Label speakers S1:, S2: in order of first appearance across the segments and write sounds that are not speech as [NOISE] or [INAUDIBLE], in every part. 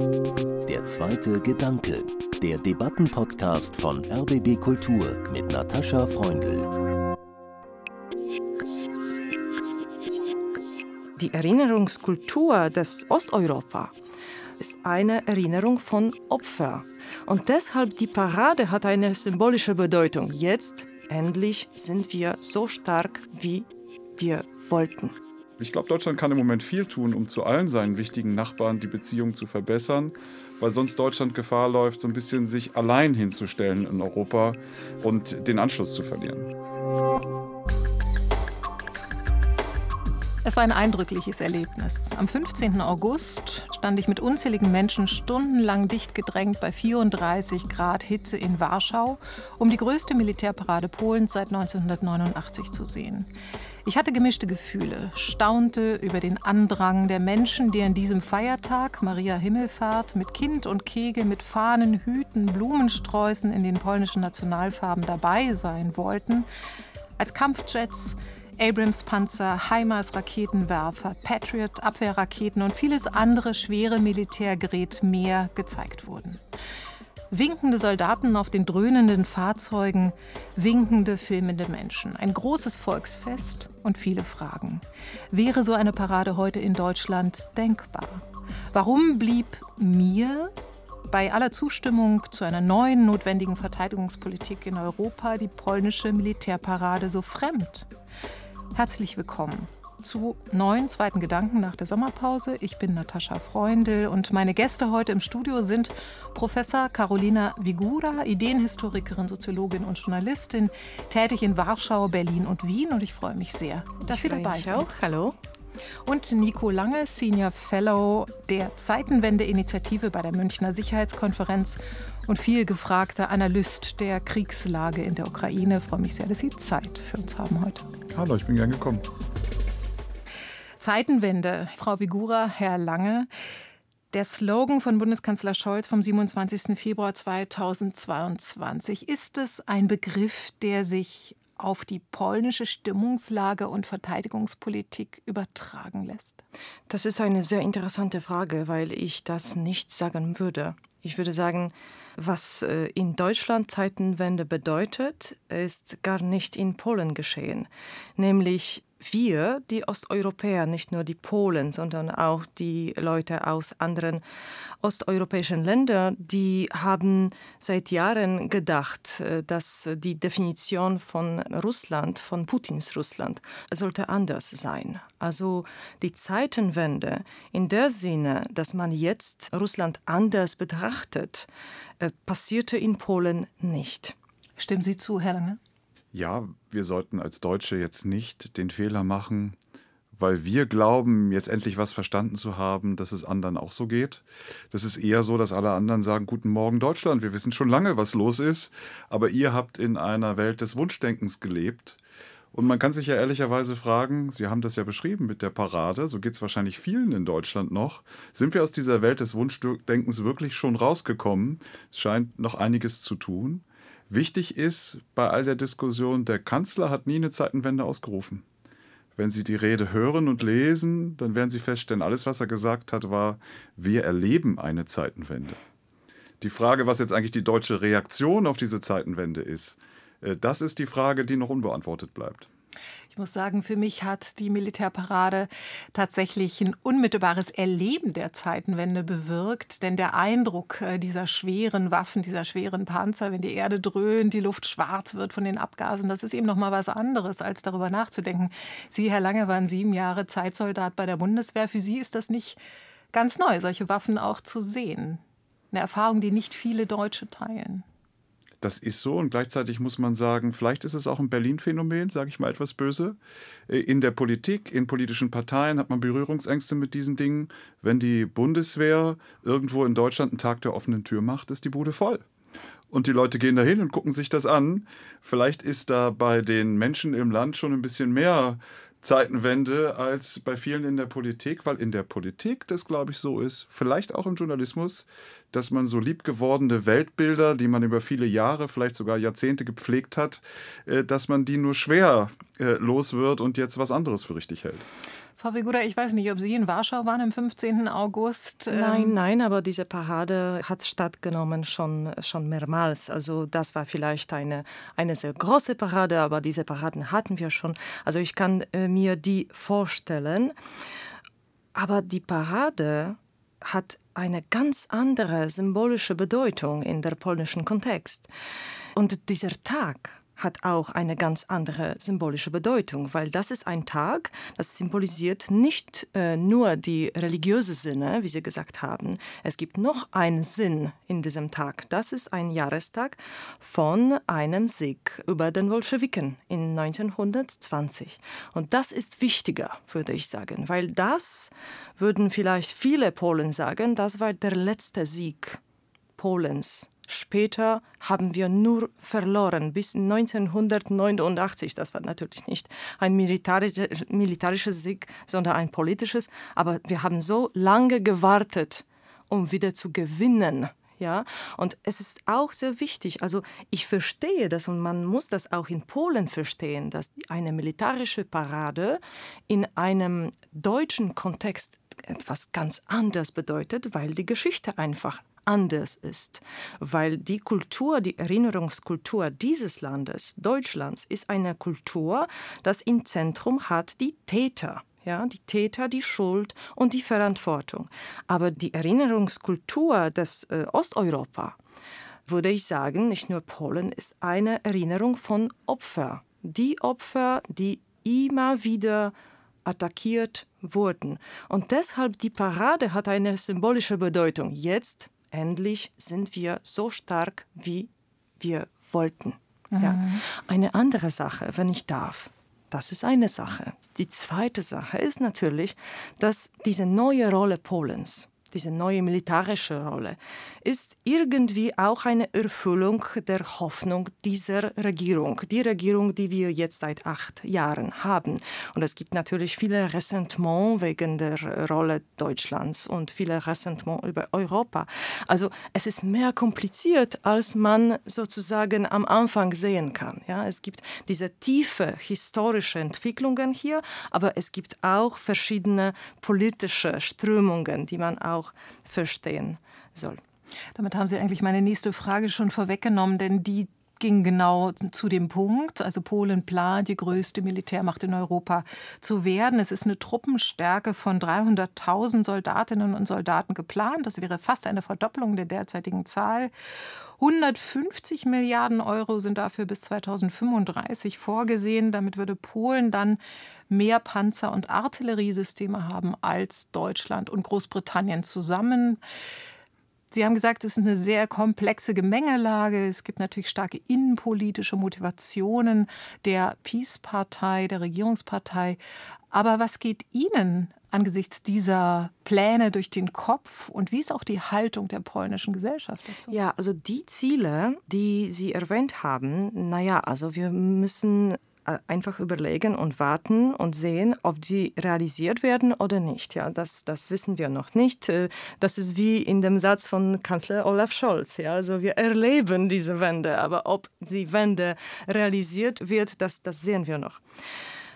S1: Der zweite Gedanke, der Debattenpodcast von RBB Kultur mit Natascha Freundl.
S2: Die Erinnerungskultur des Osteuropa ist eine Erinnerung von Opfer. Und deshalb die Parade hat eine symbolische Bedeutung. Jetzt endlich sind wir so stark, wie wir wollten.
S3: Ich glaube, Deutschland kann im Moment viel tun, um zu allen seinen wichtigen Nachbarn die Beziehung zu verbessern, weil sonst Deutschland Gefahr läuft, so ein bisschen sich allein hinzustellen in Europa und den Anschluss zu verlieren.
S4: Es war ein eindrückliches Erlebnis. Am 15. August stand ich mit unzähligen Menschen stundenlang dicht gedrängt bei 34 Grad Hitze in Warschau, um die größte Militärparade Polens seit 1989 zu sehen. Ich hatte gemischte Gefühle, staunte über den Andrang der Menschen, die an diesem Feiertag, Maria Himmelfahrt, mit Kind und Kegel, mit Fahnen, Hüten, Blumensträußen in den polnischen Nationalfarben dabei sein wollten, als Kampfjets, Abrams-Panzer, HIMARS-Raketenwerfer, Patriot-Abwehrraketen und vieles andere schwere Militärgerät mehr gezeigt wurden winkende Soldaten auf den dröhnenden Fahrzeugen, winkende, filmende Menschen. Ein großes Volksfest und viele Fragen. Wäre so eine Parade heute in Deutschland denkbar? Warum blieb mir bei aller Zustimmung zu einer neuen notwendigen Verteidigungspolitik in Europa die polnische Militärparade so fremd? Herzlich willkommen zu neuen zweiten Gedanken nach der Sommerpause. Ich bin Natascha Freundl und meine Gäste heute im Studio sind Professor Carolina Vigura, Ideenhistorikerin, Soziologin und Journalistin, tätig in Warschau, Berlin und Wien. Und ich freue mich sehr, dass ich Sie dabei sind. Auch.
S2: Hallo.
S4: Und Nico Lange, Senior Fellow der Zeitenwende-Initiative bei der Münchner Sicherheitskonferenz und viel gefragter Analyst der Kriegslage in der Ukraine. Ich freue mich sehr, dass Sie Zeit für uns haben heute.
S3: Hallo, ich bin gern gekommen.
S4: Zeitenwende, Frau Vigura, Herr Lange. Der Slogan von Bundeskanzler Scholz vom 27. Februar 2022, ist es ein Begriff, der sich auf die polnische Stimmungslage und Verteidigungspolitik übertragen lässt?
S2: Das ist eine sehr interessante Frage, weil ich das nicht sagen würde. Ich würde sagen, was äh, in Deutschland Zeitenwende bedeutet, ist gar nicht in Polen geschehen. Nämlich wir, die Osteuropäer, nicht nur die Polen, sondern auch die Leute aus anderen osteuropäischen Ländern, die haben seit Jahren gedacht, äh, dass die Definition von Russland, von Putins Russland, sollte anders sein. Also die Zeitenwende in der Sinne, dass man jetzt Russland anders betrachtet, äh, passierte in Polen nicht.
S4: Stimmen Sie zu, Herr Lange?
S3: Ja, wir sollten als Deutsche jetzt nicht den Fehler machen, weil wir glauben, jetzt endlich was verstanden zu haben, dass es anderen auch so geht. Das ist eher so, dass alle anderen sagen, guten Morgen Deutschland, wir wissen schon lange, was los ist, aber ihr habt in einer Welt des Wunschdenkens gelebt. Und man kann sich ja ehrlicherweise fragen, Sie haben das ja beschrieben mit der Parade, so geht es wahrscheinlich vielen in Deutschland noch, sind wir aus dieser Welt des Wunschdenkens wirklich schon rausgekommen? Es scheint noch einiges zu tun. Wichtig ist bei all der Diskussion, der Kanzler hat nie eine Zeitenwende ausgerufen. Wenn Sie die Rede hören und lesen, dann werden Sie feststellen, alles, was er gesagt hat, war, wir erleben eine Zeitenwende. Die Frage, was jetzt eigentlich die deutsche Reaktion auf diese Zeitenwende ist, äh, das ist die Frage, die noch unbeantwortet bleibt.
S4: Ich muss sagen, für mich hat die Militärparade tatsächlich ein unmittelbares Erleben der Zeitenwende bewirkt. Denn der Eindruck äh, dieser schweren Waffen, dieser schweren Panzer, wenn die Erde dröhnt, die Luft schwarz wird von den Abgasen, das ist eben noch mal was anderes, als darüber nachzudenken. Sie, Herr Lange, waren sieben Jahre Zeitsoldat bei der Bundeswehr. Für Sie ist das nicht ganz neu, solche Waffen auch zu sehen. Eine Erfahrung, die nicht viele Deutsche teilen.
S3: Das ist so und gleichzeitig muss man sagen, vielleicht ist es auch ein Berlin-Phänomen, sage ich mal etwas böse. Äh, in der Politik, in politischen Parteien hat man Berührungsängste mit diesen Dingen. Wenn die Bundeswehr irgendwo in Deutschland einen Tag der offenen Tür macht, ist die Bude voll. Und die Leute gehen dahin und gucken sich das an. Vielleicht ist da bei den Menschen im Land schon ein bisschen mehr Zeitenwende als bei vielen in der Politik, weil in der Politik das, glaube ich, so ist, vielleicht auch im Journalismus, dass man so liebgewordene Weltbilder, die man über viele Jahre, vielleicht sogar Jahrzehnte gepflegt hat, äh, dass man die nur schwer äh, los wird und jetzt was anderes für richtig hält.
S4: Frau Wigura, ich weiß nicht, ob Sie in Warschau waren am 15. August.
S2: Nein, ähm, nein, aber diese Parade hat stattgenommen schon, schon mehrmals. Also das war vielleicht eine, eine sehr große Parade, aber diese Paraden hatten wir schon. Also ich kann äh, mir die vorstellen. Aber die Parade hat eine ganz andere symbolische Bedeutung in der polnischen Kontext. Und dieser Tag hat auch eine ganz andere symbolische Bedeutung, weil das ist ein Tag, das symbolisiert nicht äh, nur die religiöse Sinne, wie Sie gesagt haben. Es gibt noch einen Sinn in diesem Tag. Das ist ein Jahrestag von einem Sieg über den Bolschewiken in 1920. Und das ist wichtiger, würde ich sagen, weil das würden vielleicht viele Polen sagen, das war der letzte Sieg Polens Später haben wir nur verloren bis 1989. Das war natürlich nicht ein militärisches Sieg, sondern ein politisches. Aber wir haben so lange gewartet, um wieder zu gewinnen. Ja, und es ist auch sehr wichtig. Also ich verstehe das und man muss das auch in Polen verstehen, dass eine militärische Parade in einem deutschen Kontext etwas ganz anderes bedeutet, weil die Geschichte einfach anders ist, weil die Kultur, die Erinnerungskultur dieses Landes, Deutschlands, ist eine Kultur, das im Zentrum hat die Täter. Ja, die Täter, die Schuld und die Verantwortung. Aber die Erinnerungskultur des äh, Osteuropa, würde ich sagen, nicht nur Polen, ist eine Erinnerung von Opfern. Die Opfer, die immer wieder attackiert wurden. Und deshalb die Parade hat eine symbolische Bedeutung. Jetzt endlich sind wir so stark, wie wir wollten. Mhm. Ja. Eine andere Sache, wenn ich darf. Das ist eine Sache. Die zweite Sache ist natürlich, dass diese neue Rolle Polens diese neue militärische Rolle, ist irgendwie auch eine Erfüllung der Hoffnung dieser Regierung, die Regierung, die wir jetzt seit acht Jahren haben. Und es gibt natürlich viele Ressentiment wegen der Rolle Deutschlands und viele Ressentiment über Europa. Also es ist mehr kompliziert, als man sozusagen am Anfang sehen kann. Ja, es gibt diese tiefe historische Entwicklungen hier, aber es gibt auch verschiedene politische Strömungen, die man auch auch verstehen soll.
S4: Damit haben Sie eigentlich meine nächste Frage schon vorweggenommen, denn die ging genau zu dem Punkt. Also Polen plant, die größte Militärmacht in Europa zu werden. Es ist eine Truppenstärke von 300.000 Soldatinnen und Soldaten geplant. Das wäre fast eine Verdopplung der derzeitigen Zahl. 150 Milliarden Euro sind dafür bis 2035 vorgesehen. Damit würde Polen dann mehr Panzer- und Artilleriesysteme haben als Deutschland und Großbritannien zusammen. Sie haben gesagt, es ist eine sehr komplexe Gemengelage. Es gibt natürlich starke innenpolitische Motivationen der Peace-Partei, der Regierungspartei. Aber was geht Ihnen angesichts dieser Pläne durch den Kopf und wie ist auch die Haltung der polnischen Gesellschaft dazu?
S2: Ja, also die Ziele, die Sie erwähnt haben, naja, also wir müssen einfach überlegen und warten und sehen, ob sie realisiert werden oder nicht. Ja, das, das wissen wir noch nicht. Äh, das ist wie in dem Satz von Kanzler Olaf Scholz. Ja, also wir erleben diese Wende, aber ob die Wende realisiert wird, das, das sehen wir noch.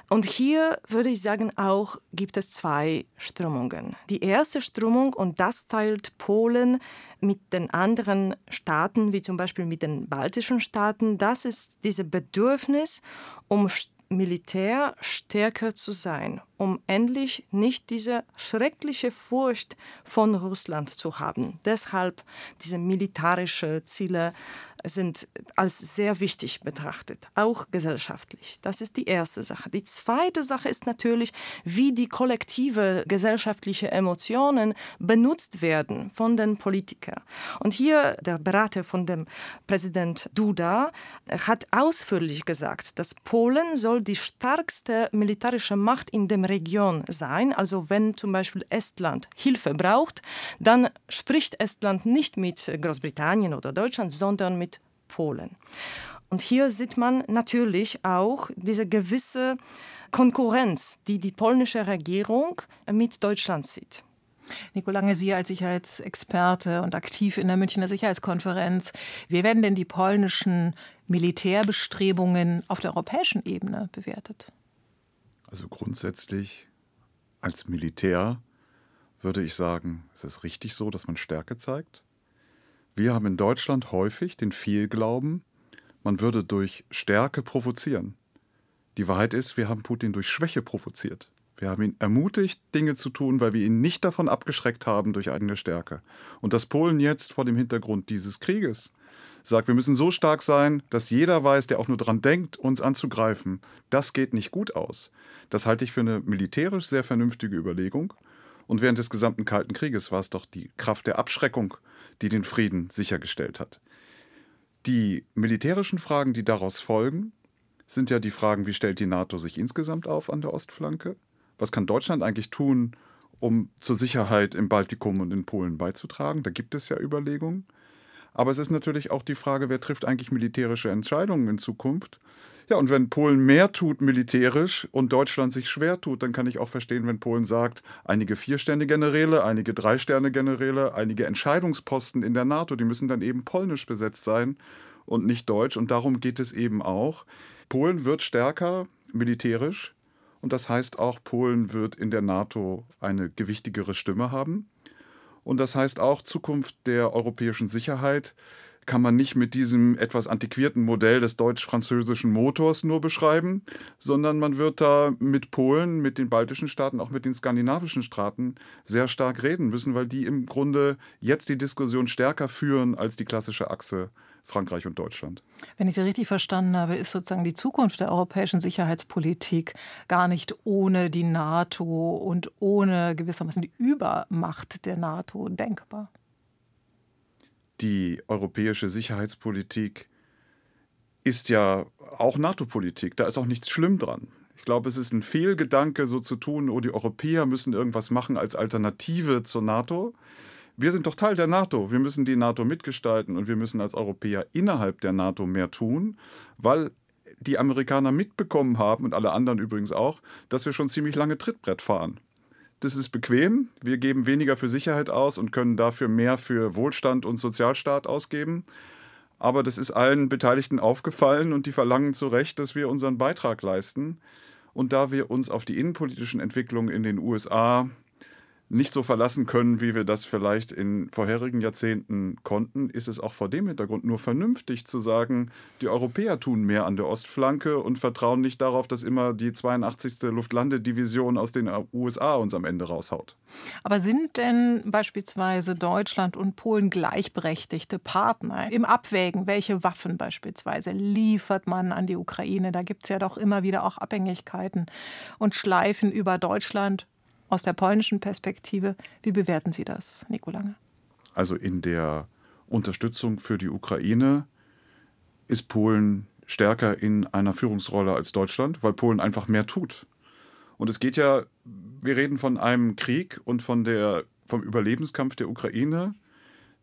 S2: Und hier würde ich sagen, auch gibt es zwei Strömungen. Die erste Strömung, und das teilt Polen mit den anderen Staaten, wie zum Beispiel mit den baltischen Staaten, das ist dieses Bedürfnis, um Militär stärker zu sein, um endlich nicht diese schreckliche Furcht von Russland zu haben. Deshalb diese militärische Ziele sind als sehr wichtig betrachtet, auch gesellschaftlich. Das ist die erste Sache. Die zweite Sache ist natürlich, wie die kollektive gesellschaftliche Emotionen benutzt werden von den Politikern. Und hier der Berater von dem Präsident Duda hat ausführlich gesagt, dass Polen soll die stärkste militärische Macht in der Region sein. Also wenn zum Beispiel Estland Hilfe braucht, dann spricht Estland nicht mit Großbritannien oder Deutschland, sondern mit Polen. Und hier sieht man natürlich auch diese gewisse Konkurrenz, die die polnische Regierung mit Deutschland sieht.
S4: Nico Lange, Sie als Sicherheitsexperte und aktiv in der Münchner Sicherheitskonferenz, wie werden denn die polnischen Militärbestrebungen auf der europäischen Ebene bewertet?
S3: Also grundsätzlich als Militär würde ich sagen, es ist richtig so, dass man Stärke zeigt. Wir haben in Deutschland häufig den Fehlglauben, man würde durch Stärke provozieren. Die Wahrheit ist, wir haben Putin durch Schwäche provoziert. Wir haben ihn ermutigt, Dinge zu tun, weil wir ihn nicht davon abgeschreckt haben durch eigene Stärke. Und dass Polen jetzt vor dem Hintergrund dieses Krieges sagt, wir müssen so stark sein, dass jeder weiß, der auch nur daran denkt, uns anzugreifen, das geht nicht gut aus. Das halte ich für eine militärisch sehr vernünftige Überlegung. Und während des gesamten Kalten Krieges war es doch die Kraft der Abschreckung, die den Frieden sichergestellt hat. Die militärischen Fragen, die daraus folgen, sind ja die Fragen, wie stellt die NATO sich insgesamt auf an der Ostflanke? Was kann Deutschland eigentlich tun, um zur Sicherheit im Baltikum und in Polen beizutragen? Da gibt es ja Überlegungen. Aber es ist natürlich auch die Frage, wer trifft eigentlich militärische Entscheidungen in Zukunft? Ja, und wenn Polen mehr tut militärisch und Deutschland sich schwer tut, dann kann ich auch verstehen, wenn Polen sagt, einige Vier-Sterne-Generäle, einige Drei-Sterne-Generäle, einige Entscheidungsposten in der NATO, die müssen dann eben polnisch besetzt sein und nicht deutsch. Und darum geht es eben auch. Polen wird stärker militärisch und das heißt auch, Polen wird in der NATO eine gewichtigere Stimme haben. Und das heißt auch, Zukunft der europäischen Sicherheit kann man nicht mit diesem etwas antiquierten Modell des deutsch-französischen Motors nur beschreiben, sondern man wird da mit Polen, mit den baltischen Staaten, auch mit den skandinavischen Staaten sehr stark reden müssen, weil die im Grunde jetzt die Diskussion stärker führen als die klassische Achse Frankreich und Deutschland.
S4: Wenn ich Sie richtig verstanden habe, ist sozusagen die Zukunft der europäischen Sicherheitspolitik gar nicht ohne die NATO und ohne gewissermaßen die Übermacht der NATO denkbar.
S3: Die europäische Sicherheitspolitik ist ja auch NATO-Politik. Da ist auch nichts schlimm dran. Ich glaube, es ist ein Fehlgedanke, so zu tun, oh, die Europäer müssen irgendwas machen als Alternative zur NATO wir sind doch Teil der NATO. Wir müssen die NATO mitgestalten und wir müssen als Europäer innerhalb der NATO mehr tun, weil die Amerikaner mitbekommen haben und alle anderen übrigens auch, dass wir schon ziemlich lange Trittbrett fahren. Das ist bequem. Wir geben weniger für Sicherheit aus und können dafür mehr für Wohlstand und Sozialstaat ausgeben. Aber das ist allen Beteiligten aufgefallen und die verlangen zu Recht, dass wir unseren Beitrag leisten. Und da wir uns auf die innenpolitischen Entwicklungen in den USA nicht so verlassen können, wie wir das vielleicht in vorherigen Jahrzehnten konnten, ist es auch vor dem Hintergrund nur vernünftig zu sagen, die Europäer tun mehr an der Ostflanke und vertrauen nicht darauf, dass immer die 82. Luftlandedivision aus den USA uns am Ende raushaut.
S4: Aber sind denn beispielsweise Deutschland und Polen gleichberechtigte Partner im Abwägen, welche Waffen beispielsweise liefert man an die Ukraine? Da gibt es ja doch immer wieder auch Abhängigkeiten und Schleifen über Deutschland aus der polnischen Perspektive. Wie bewerten Sie das, Nico Lange?
S3: Also in der Unterstützung für die Ukraine ist Polen stärker in einer Führungsrolle als Deutschland, weil Polen einfach mehr tut. Und es geht ja, wir reden von einem Krieg und von der, vom Überlebenskampf der Ukraine.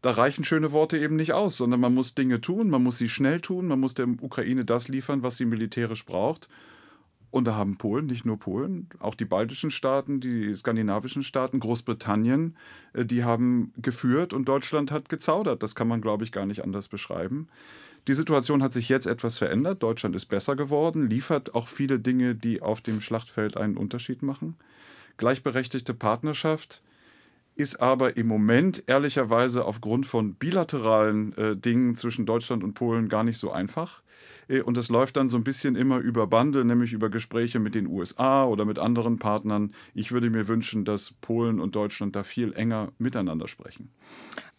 S3: Da reichen schöne Worte eben nicht aus, sondern man muss Dinge tun, man muss sie schnell tun, man muss der Ukraine das liefern, was sie militärisch braucht. Und da haben Polen, nicht nur Polen, auch die baltischen Staaten, die skandinavischen Staaten, Großbritannien, äh, die haben geführt und Deutschland hat gezaudert. Das kann man, glaube ich, gar nicht anders beschreiben. Die Situation hat sich jetzt etwas verändert. Deutschland ist besser geworden, liefert auch viele Dinge, die auf dem Schlachtfeld einen Unterschied machen. Gleichberechtigte Partnerschaft ist aber im Moment ehrlicherweise aufgrund von bilateralen äh, Dingen zwischen Deutschland und Polen gar nicht so einfach. Äh, und es läuft dann so ein bisschen immer über Bande, nämlich über Gespräche mit den USA oder mit anderen Partnern. Ich würde mir wünschen, dass Polen und Deutschland da viel enger miteinander sprechen.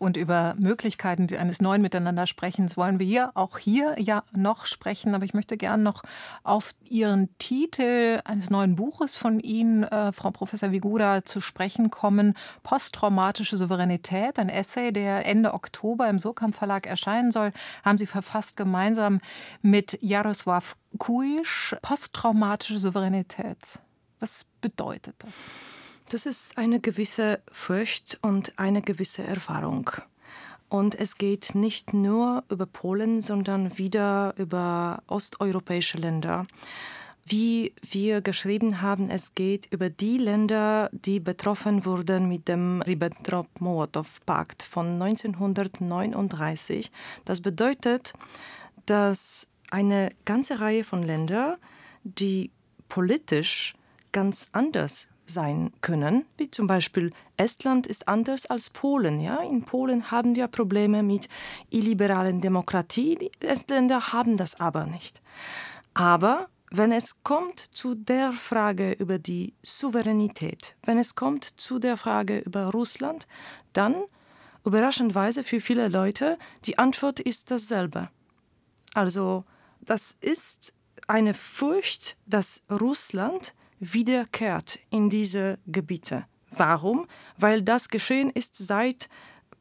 S4: Und über Möglichkeiten eines neuen Miteinandersprechens wollen wir hier auch hier ja noch sprechen. Aber ich möchte gerne noch auf Ihren Titel eines neuen Buches von Ihnen, äh, Frau Professor Wiguda, zu sprechen kommen. Posttraumatische Souveränität, ein Essay, der Ende Oktober im Surkamp Verlag erscheinen soll, haben Sie verfasst gemeinsam mit Jaroslav Kuisch. Posttraumatische Souveränität. Was bedeutet das?
S2: Das ist eine gewisse Furcht und eine gewisse Erfahrung. Und es geht nicht nur über Polen, sondern wieder über osteuropäische Länder. Wie wir geschrieben haben, es geht über die Länder, die betroffen wurden mit dem Ribbentrop-Molotow-Pakt von 1939. Das bedeutet, dass eine ganze Reihe von Ländern, die politisch ganz anders sein können, wie zum Beispiel Estland ist anders als Polen. Ja? In Polen haben wir Probleme mit illiberalen Demokratie, die Estländer haben das aber nicht. Aber wenn es kommt zu der Frage über die Souveränität, wenn es kommt zu der Frage über Russland, dann überraschendweise für viele Leute die Antwort ist dasselbe. Also das ist eine Furcht, dass Russland wiederkehrt in diese Gebiete. Warum? Weil das geschehen ist seit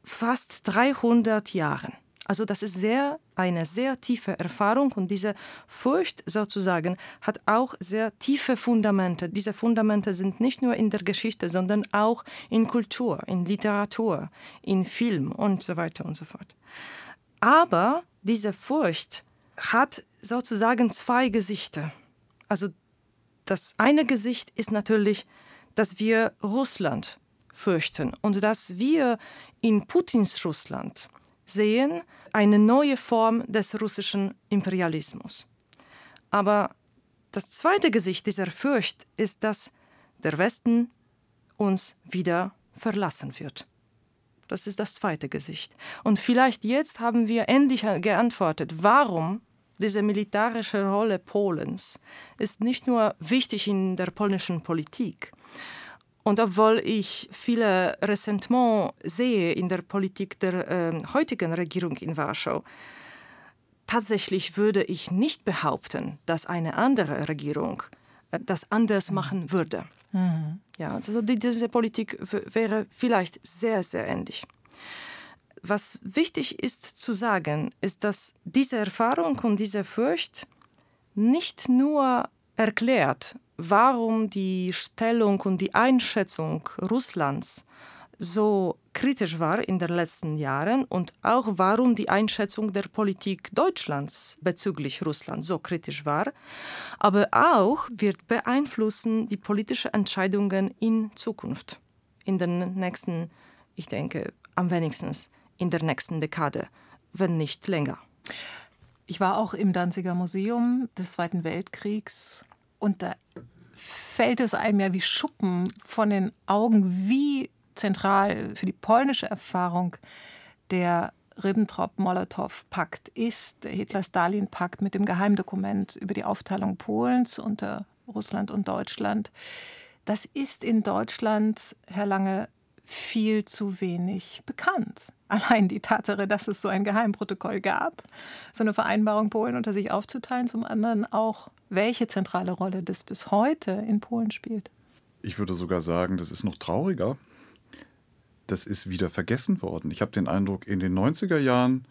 S2: fast 300 Jahren. Also das ist sehr eine sehr tiefe Erfahrung und diese Furcht sozusagen hat auch sehr tiefe Fundamente. Diese Fundamente sind nicht nur in der Geschichte, sondern auch in Kultur, in Literatur, in Film und so weiter und so fort. Aber diese Furcht hat sozusagen zwei Gesichter. Also das eine Gesicht ist natürlich, dass wir Russland fürchten und dass wir in Putins Russland sehen eine neue Form des russischen Imperialismus. Aber das zweite Gesicht dieser Furcht ist, dass der Westen uns wieder verlassen wird. Das ist das zweite Gesicht. Und vielleicht jetzt haben wir endlich geantwortet, warum diese militärische Rolle Polens ist nicht nur wichtig in der polnischen Politik. Und obwohl ich viele Ressentiment sehe in der Politik der äh, heutigen Regierung in Warschau, tatsächlich würde ich nicht behaupten, dass eine andere Regierung äh, das anders mhm. machen würde. Mhm. Ja, also diese Politik wäre vielleicht sehr, sehr ähnlich. Was wichtig ist zu sagen, ist, dass diese Erfahrung und diese Furcht nicht nur erklärt, warum die Stellung und die Einschätzung Russlands so kritisch war in den letzten Jahren und auch warum die Einschätzung der Politik Deutschlands bezüglich Russland so kritisch war, aber auch wird beeinflussen die politischen Entscheidungen in Zukunft, in den nächsten, ich denke, am wenigsten in der nächsten Dekade, wenn nicht länger.
S4: Ich war auch im Danziger Museum des Zweiten Weltkriegs und da fällt es einem ja wie Schuppen von den Augen, wie zentral für die polnische Erfahrung der Ribbentrop-Molotow-Pakt ist, der Hitler-Stalin-Pakt mit dem Geheimdokument über die Aufteilung Polens unter Russland und Deutschland. Das ist in Deutschland, Herr Lange, viel zu wenig bekannt. [LAUGHS] Allein die Tatsache, dass es so ein Geheimprotokoll gab, so eine Vereinbarung Polen unter sich aufzuteilen, zum anderen auch, welche zentrale Rolle das bis heute in Polen spielt.
S3: Ich würde sogar sagen, das ist noch trauriger. Das ist wieder vergessen worden. Ich habe den Eindruck, in den 90er Jahren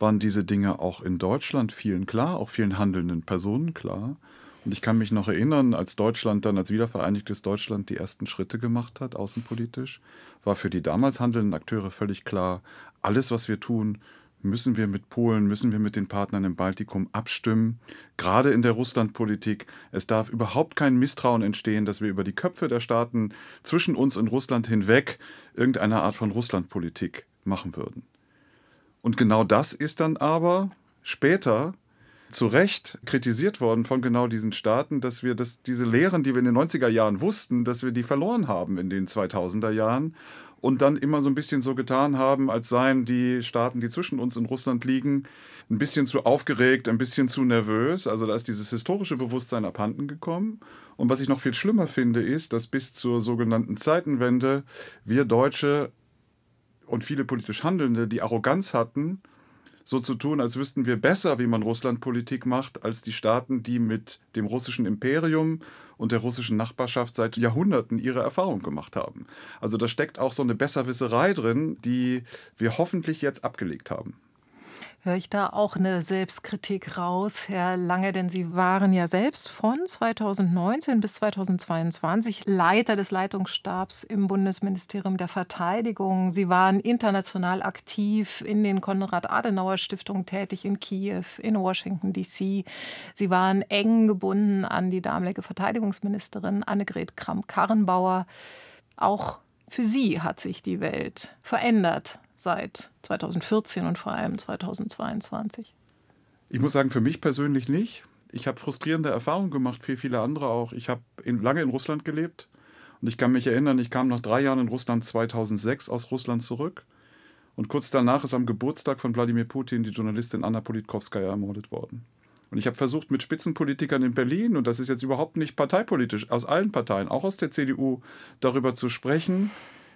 S3: waren diese Dinge auch in Deutschland vielen klar, auch vielen handelnden Personen klar. Und ich kann mich noch erinnern, als Deutschland dann als wiedervereinigtes Deutschland die ersten Schritte gemacht hat, außenpolitisch, war für die damals handelnden Akteure völlig klar, alles, was wir tun, müssen wir mit Polen, müssen wir mit den Partnern im Baltikum abstimmen, gerade in der Russlandpolitik. Es darf überhaupt kein Misstrauen entstehen, dass wir über die Köpfe der Staaten zwischen uns und Russland hinweg irgendeine Art von Russlandpolitik machen würden. Und genau das ist dann aber später zu Recht kritisiert worden von genau diesen Staaten, dass wir das, diese Lehren, die wir in den 90er Jahren wussten, dass wir die verloren haben in den 2000er Jahren und dann immer so ein bisschen so getan haben, als seien die Staaten, die zwischen uns und Russland liegen, ein bisschen zu aufgeregt, ein bisschen zu nervös. Also da ist dieses historische Bewusstsein abhanden gekommen. Und was ich noch viel schlimmer finde, ist, dass bis zur sogenannten Zeitenwende wir Deutsche und viele politisch Handelnde die Arroganz hatten, so zu tun, als wüssten wir besser, wie man Russlandpolitik macht, als die Staaten, die mit dem russischen Imperium und der russischen Nachbarschaft seit Jahrhunderten ihre Erfahrung gemacht haben. Also da steckt auch so eine Besserwisserei drin, die wir hoffentlich jetzt abgelegt haben.
S4: Höre ich da auch eine Selbstkritik raus, Herr Lange, denn Sie waren ja selbst von 2019 bis 2022 Leiter des Leitungsstabs im Bundesministerium der Verteidigung. Sie waren international aktiv in den Konrad-Adenauer-Stiftungen tätig in Kiew, in Washington, D.C. Sie waren eng gebunden an die damalige Verteidigungsministerin Annegret Kramp-Karrenbauer. Auch für Sie hat sich die Welt verändert seit 2014 und vor allem 2022?
S3: Ich muss sagen, für mich persönlich nicht. Ich habe frustrierende Erfahrungen gemacht, wie viele andere auch. Ich habe in, lange in Russland gelebt Und ich kann mich erinnern, ich kam nach drei Jahren in Russland 2006 aus Russland zurück. Und kurz danach ist am Geburtstag von Wladimir Putin die Journalistin Anna Politkovskaya ermordet worden. Und ich habe versucht, mit Spitzenpolitikern in Berlin, und das ist jetzt überhaupt nicht parteipolitisch, aus allen Parteien, auch aus der CDU, darüber zu sprechen.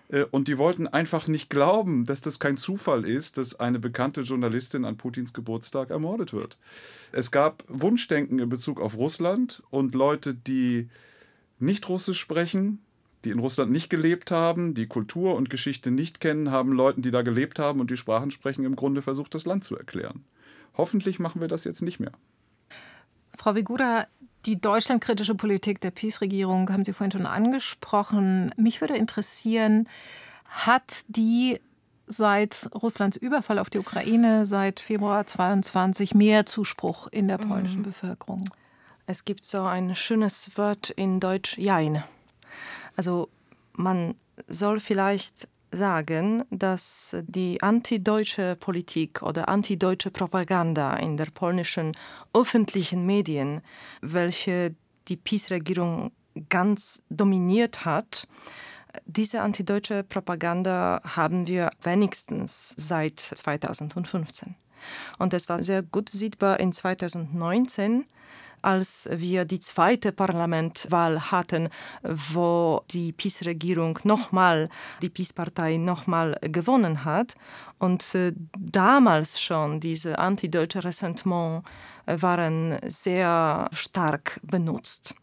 S3: Äh, und die wollten einfach nicht glauben, dass das kein Zufall ist, dass eine bekannte Journalistin an Putins Geburtstag ermordet wird. Es gab Wunschdenken in Bezug auf Russland und Leute, die nicht Russisch sprechen, die in Russland nicht gelebt haben, die Kultur und Geschichte nicht kennen, haben Leuten, die da gelebt haben und die Sprachen sprechen, im Grunde versucht, das Land zu erklären. Hoffentlich machen wir das jetzt nicht mehr.
S4: Frau Vigura, die deutschlandkritische Politik der PiS-Regierung haben Sie vorhin schon angesprochen. Mich würde interessieren, hat die seit Russlands Überfall auf die Ukraine seit Februar 22 mehr Zuspruch in der polnischen mhm. Bevölkerung?
S2: Es gibt so ein schönes Wort in Deutsch, Jein. Also man soll vielleicht sagen, dass die antideutsche Politik oder antideutsche Propaganda in der polnischen öffentlichen Medien, welche die PiS-Regierung ganz dominiert hat, diese antideutsche Propaganda haben wir wenigstens seit 2015. Und es war sehr gut sichtbar in 2019, als wir die zweite Parlamentwahl hatten, wo die PiS-Regierung nochmal, die PiS-Partei nochmal gewonnen hat. Und äh, damals schon diese antideutsche Ressentiment äh, waren sehr stark benutzt.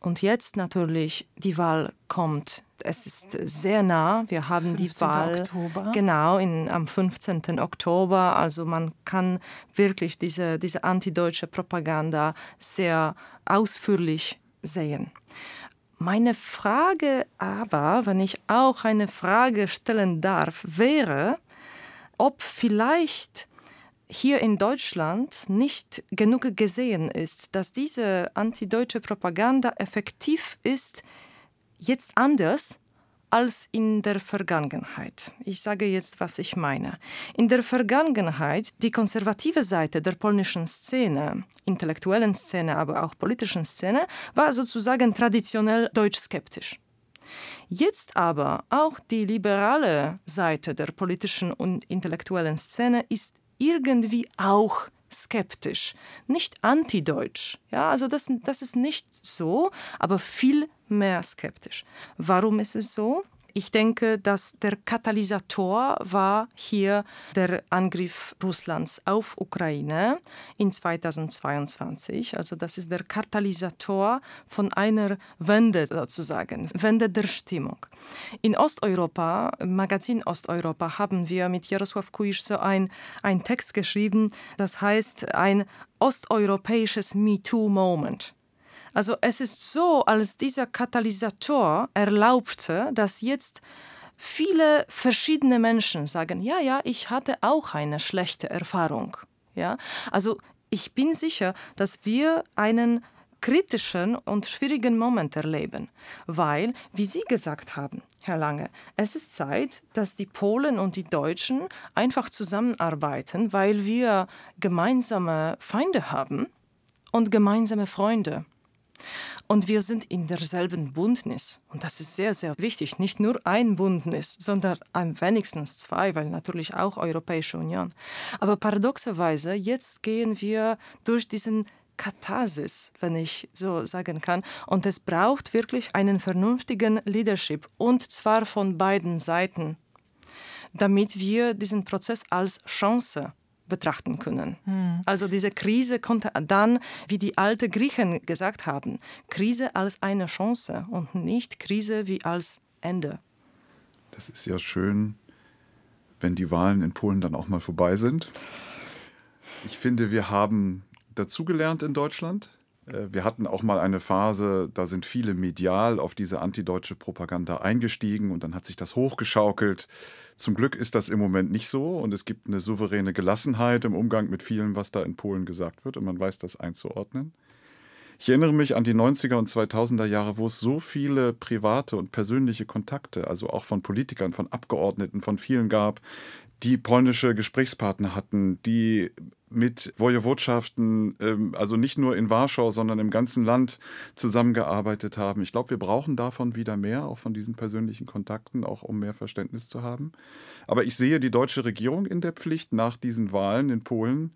S2: Und jetzt natürlich, die Wahl kommt. Es ist sehr nah. Wir haben die Wahl
S4: Oktober.
S2: genau in, am 15. Oktober. Also man kann wirklich diese, diese antideutsche Propaganda sehr ausführlich sehen. Meine Frage aber, wenn ich auch eine Frage stellen darf, wäre, ob vielleicht hier in Deutschland nicht genug gesehen ist, dass diese antideutsche Propaganda effektiv ist, jetzt anders als in der Vergangenheit. Ich sage jetzt, was ich meine. In der Vergangenheit, die konservative Seite der polnischen Szene, intellektuellen Szene, aber auch politischen Szene, war sozusagen traditionell deutsch-skeptisch. Jetzt aber auch die liberale Seite der politischen und intellektuellen Szene ist irgendwie auch skeptisch, nicht antideutsch. Ja, also das, das ist nicht so, aber viel mehr skeptisch. Warum ist es so? Ich denke, dass der Katalysator war hier der Angriff Russlands auf Ukraine in 2022. Also das ist der Katalysator von einer Wende sozusagen, Wende der Stimmung. In Osteuropa, im Magazin Osteuropa, haben wir mit Jarosław Kuisz so ein, ein Text geschrieben, das heißt ein osteuropäisches MeToo-Moment. Also es ist so, als dieser Katalysator erlaubte, dass jetzt viele verschiedene Menschen sagen, ja, ja, ich hatte auch eine schlechte Erfahrung. Ja? Also ich bin sicher, dass wir einen kritischen und schwierigen Moment erleben, weil, wie Sie gesagt haben, Herr Lange, es ist Zeit, dass die Polen und die Deutschen einfach zusammenarbeiten, weil wir gemeinsame Feinde haben und gemeinsame Freunde. Und wir sind in derselben Bündnis. Und das ist sehr, sehr wichtig. Nicht nur ein Bündnis, sondern am wenigstens zwei, weil natürlich auch Europäische Union. Aber paradoxerweise, jetzt gehen wir durch diesen Katharsis, wenn ich so sagen kann. Und es braucht wirklich einen vernünftigen Leadership und zwar von beiden Seiten, damit wir diesen Prozess als Chance betrachten können. Hm. Also diese Krise konnte dann, wie die alten Griechen gesagt haben, Krise als eine Chance und nicht Krise wie als Ende.
S3: Das ist ja schön, wenn die Wahlen in Polen dann auch mal vorbei sind. Ich finde, wir haben dazugelernt in Deutschland. Äh, wir hatten auch mal eine Phase, da sind viele medial auf diese antideutsche Propaganda eingestiegen und dann hat sich das hochgeschaukelt. Zum Glück ist das im Moment nicht so und es gibt eine souveräne Gelassenheit im Umgang mit vielem, was da in Polen gesagt wird und man weiß das einzuordnen. Ich erinnere mich an die 90er und 2000er Jahre, wo es so viele private und persönliche Kontakte, also auch von Politikern, von Abgeordneten, von vielen gab, die polnische Gesprächspartner hatten, die mit Wojewodschaften, ähm, also nicht nur in Warschau, sondern im ganzen Land zusammengearbeitet haben. Ich glaube, wir brauchen davon wieder mehr, auch von diesen persönlichen Kontakten, auch um mehr Verständnis zu haben. Aber ich sehe die deutsche Regierung in der Pflicht, nach diesen Wahlen in Polen